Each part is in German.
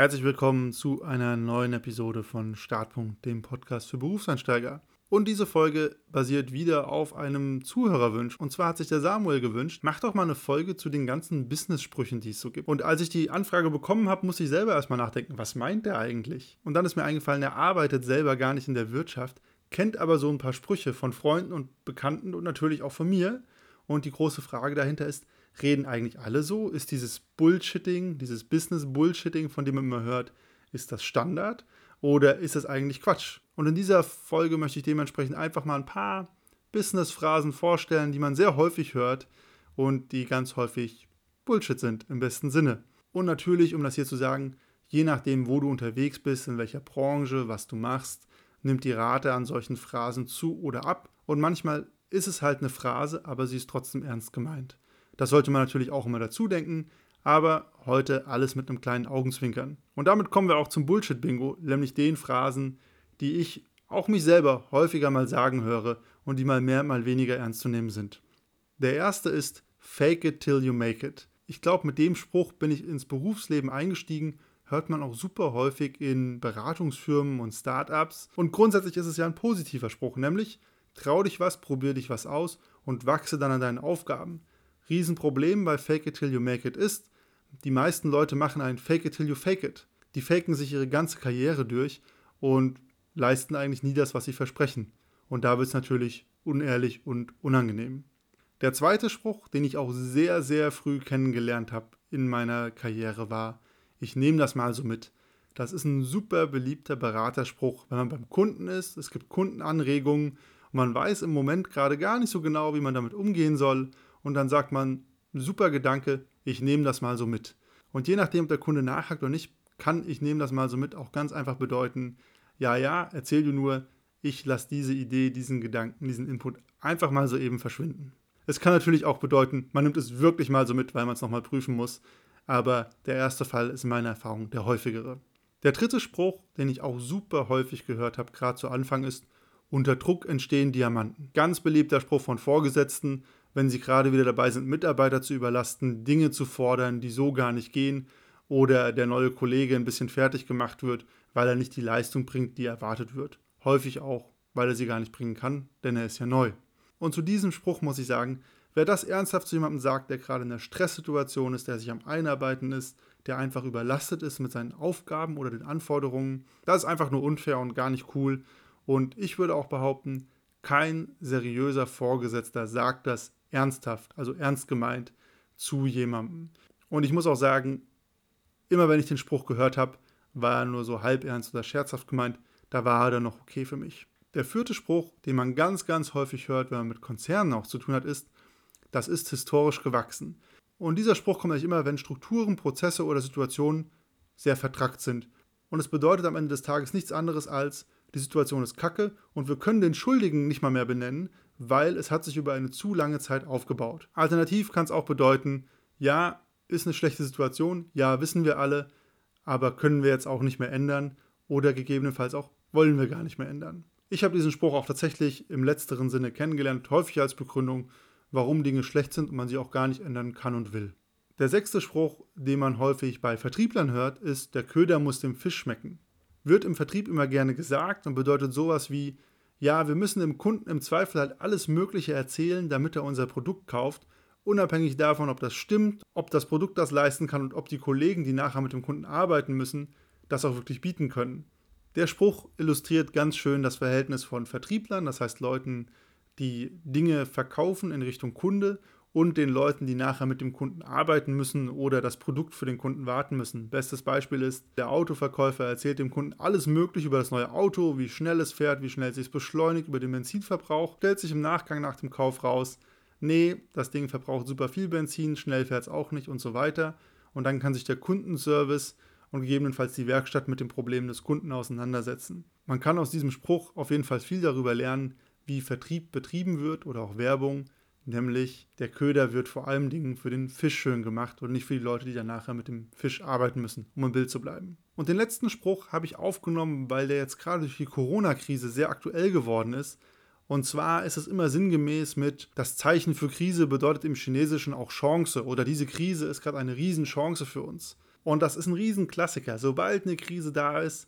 Herzlich willkommen zu einer neuen Episode von Startpunkt, dem Podcast für Berufseinsteiger. Und diese Folge basiert wieder auf einem Zuhörerwunsch. Und zwar hat sich der Samuel gewünscht, mach doch mal eine Folge zu den ganzen Business-Sprüchen, die es so gibt. Und als ich die Anfrage bekommen habe, musste ich selber erstmal nachdenken, was meint der eigentlich? Und dann ist mir eingefallen, er arbeitet selber gar nicht in der Wirtschaft, kennt aber so ein paar Sprüche von Freunden und Bekannten und natürlich auch von mir. Und die große Frage dahinter ist, reden eigentlich alle so? Ist dieses Bullshitting, dieses Business-Bullshitting, von dem man immer hört, ist das Standard? Oder ist das eigentlich Quatsch? Und in dieser Folge möchte ich dementsprechend einfach mal ein paar Business-Phrasen vorstellen, die man sehr häufig hört und die ganz häufig Bullshit sind im besten Sinne. Und natürlich, um das hier zu sagen, je nachdem, wo du unterwegs bist, in welcher Branche, was du machst, nimmt die Rate an solchen Phrasen zu oder ab. Und manchmal ist es halt eine Phrase, aber sie ist trotzdem ernst gemeint. Das sollte man natürlich auch immer dazu denken, aber heute alles mit einem kleinen Augenzwinkern. Und damit kommen wir auch zum Bullshit-Bingo, nämlich den Phrasen, die ich auch mich selber häufiger mal sagen höre und die mal mehr, mal weniger ernst zu nehmen sind. Der erste ist Fake it till you make it. Ich glaube, mit dem Spruch bin ich ins Berufsleben eingestiegen, hört man auch super häufig in Beratungsfirmen und Startups. Und grundsätzlich ist es ja ein positiver Spruch, nämlich trau dich was, probier dich was aus und wachse dann an deinen Aufgaben. Riesenproblem bei Fake it till you make it ist, die meisten Leute machen ein Fake it till you fake it. Die faken sich ihre ganze Karriere durch und leisten eigentlich nie das, was sie versprechen. Und da wird es natürlich unehrlich und unangenehm. Der zweite Spruch, den ich auch sehr, sehr früh kennengelernt habe in meiner Karriere, war, ich nehme das mal so mit. Das ist ein super beliebter Beraterspruch, wenn man beim Kunden ist, es gibt Kundenanregungen und man weiß im Moment gerade gar nicht so genau, wie man damit umgehen soll und dann sagt man, super Gedanke, ich nehme das mal so mit. Und je nachdem, ob der Kunde nachhakt oder nicht, kann ich nehme das mal so mit auch ganz einfach bedeuten, ja, ja, erzähl du nur, ich lasse diese Idee, diesen Gedanken, diesen Input einfach mal so eben verschwinden. Es kann natürlich auch bedeuten, man nimmt es wirklich mal so mit, weil man es nochmal prüfen muss, aber der erste Fall ist in meiner Erfahrung der häufigere. Der dritte Spruch, den ich auch super häufig gehört habe, gerade zu Anfang, ist, unter Druck entstehen Diamanten. Ganz beliebter Spruch von Vorgesetzten, wenn sie gerade wieder dabei sind, Mitarbeiter zu überlasten, Dinge zu fordern, die so gar nicht gehen, oder der neue Kollege ein bisschen fertig gemacht wird, weil er nicht die Leistung bringt, die erwartet wird. Häufig auch, weil er sie gar nicht bringen kann, denn er ist ja neu. Und zu diesem Spruch muss ich sagen, wer das ernsthaft zu jemandem sagt, der gerade in einer Stresssituation ist, der sich am Einarbeiten ist, der einfach überlastet ist mit seinen Aufgaben oder den Anforderungen, das ist einfach nur unfair und gar nicht cool. Und ich würde auch behaupten, kein seriöser Vorgesetzter sagt das ernsthaft, also ernst gemeint zu jemandem. Und ich muss auch sagen, immer wenn ich den Spruch gehört habe, war er nur so halb ernst oder scherzhaft gemeint, da war er dann noch okay für mich. Der vierte Spruch, den man ganz, ganz häufig hört, wenn man mit Konzernen auch zu tun hat, ist, das ist historisch gewachsen. Und dieser Spruch kommt eigentlich immer, wenn Strukturen, Prozesse oder Situationen sehr vertrackt sind. Und es bedeutet am Ende des Tages nichts anderes als, die Situation ist kacke und wir können den Schuldigen nicht mal mehr benennen, weil es hat sich über eine zu lange Zeit aufgebaut. Alternativ kann es auch bedeuten, ja, ist eine schlechte Situation, ja, wissen wir alle, aber können wir jetzt auch nicht mehr ändern oder gegebenenfalls auch wollen wir gar nicht mehr ändern. Ich habe diesen Spruch auch tatsächlich im letzteren Sinne kennengelernt, häufig als Begründung, warum Dinge schlecht sind und man sie auch gar nicht ändern kann und will. Der sechste Spruch, den man häufig bei Vertrieblern hört, ist, der Köder muss dem Fisch schmecken. Wird im Vertrieb immer gerne gesagt und bedeutet sowas wie, ja, wir müssen dem Kunden im Zweifel halt alles Mögliche erzählen, damit er unser Produkt kauft, unabhängig davon, ob das stimmt, ob das Produkt das leisten kann und ob die Kollegen, die nachher mit dem Kunden arbeiten müssen, das auch wirklich bieten können. Der Spruch illustriert ganz schön das Verhältnis von Vertrieblern, das heißt Leuten, die Dinge verkaufen in Richtung Kunde und den Leuten, die nachher mit dem Kunden arbeiten müssen oder das Produkt für den Kunden warten müssen. Bestes Beispiel ist, der Autoverkäufer erzählt dem Kunden alles Mögliche über das neue Auto, wie schnell es fährt, wie schnell es sich beschleunigt, über den Benzinverbrauch, stellt sich im Nachgang nach dem Kauf raus, nee, das Ding verbraucht super viel Benzin, schnell fährt es auch nicht und so weiter. Und dann kann sich der Kundenservice und gegebenenfalls die Werkstatt mit dem Problem des Kunden auseinandersetzen. Man kann aus diesem Spruch auf jeden Fall viel darüber lernen, wie Vertrieb betrieben wird oder auch Werbung, Nämlich der Köder wird vor allem Dingen für den Fisch schön gemacht und nicht für die Leute, die dann nachher mit dem Fisch arbeiten müssen, um im Bild zu bleiben. Und den letzten Spruch habe ich aufgenommen, weil der jetzt gerade durch die Corona-Krise sehr aktuell geworden ist. Und zwar ist es immer sinngemäß mit, das Zeichen für Krise bedeutet im Chinesischen auch Chance oder diese Krise ist gerade eine Riesenchance für uns. Und das ist ein Riesenklassiker. Sobald eine Krise da ist,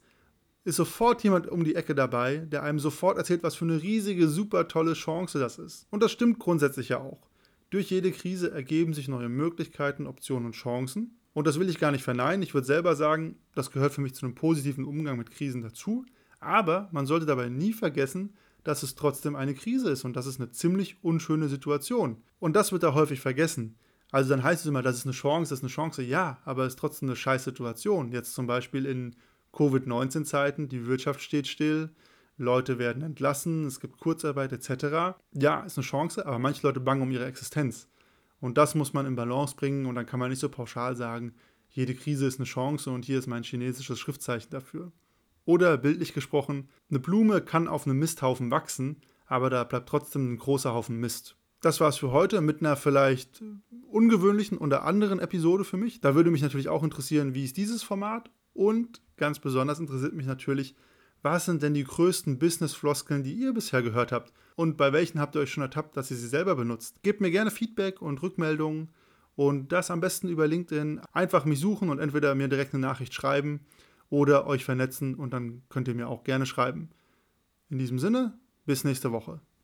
ist sofort jemand um die Ecke dabei, der einem sofort erzählt, was für eine riesige, super tolle Chance das ist. Und das stimmt grundsätzlich ja auch. Durch jede Krise ergeben sich neue Möglichkeiten, Optionen und Chancen. Und das will ich gar nicht verneinen. Ich würde selber sagen, das gehört für mich zu einem positiven Umgang mit Krisen dazu. Aber man sollte dabei nie vergessen, dass es trotzdem eine Krise ist und das ist eine ziemlich unschöne Situation. Und das wird da häufig vergessen. Also dann heißt es immer, das ist eine Chance, das ist eine Chance. Ja, aber es ist trotzdem eine scheiß Situation. Jetzt zum Beispiel in Covid-19-Zeiten, die Wirtschaft steht still, Leute werden entlassen, es gibt Kurzarbeit etc. Ja, ist eine Chance, aber manche Leute bangen um ihre Existenz. Und das muss man in Balance bringen und dann kann man nicht so pauschal sagen, jede Krise ist eine Chance und hier ist mein chinesisches Schriftzeichen dafür. Oder bildlich gesprochen, eine Blume kann auf einem Misthaufen wachsen, aber da bleibt trotzdem ein großer Haufen Mist. Das war's für heute mit einer vielleicht ungewöhnlichen oder anderen Episode für mich. Da würde mich natürlich auch interessieren, wie ist dieses Format und ganz besonders interessiert mich natürlich, was sind denn die größten Business-Floskeln, die ihr bisher gehört habt? Und bei welchen habt ihr euch schon ertappt, dass ihr sie selber benutzt? Gebt mir gerne Feedback und Rückmeldungen und das am besten über LinkedIn. Einfach mich suchen und entweder mir direkt eine Nachricht schreiben oder euch vernetzen und dann könnt ihr mir auch gerne schreiben. In diesem Sinne, bis nächste Woche.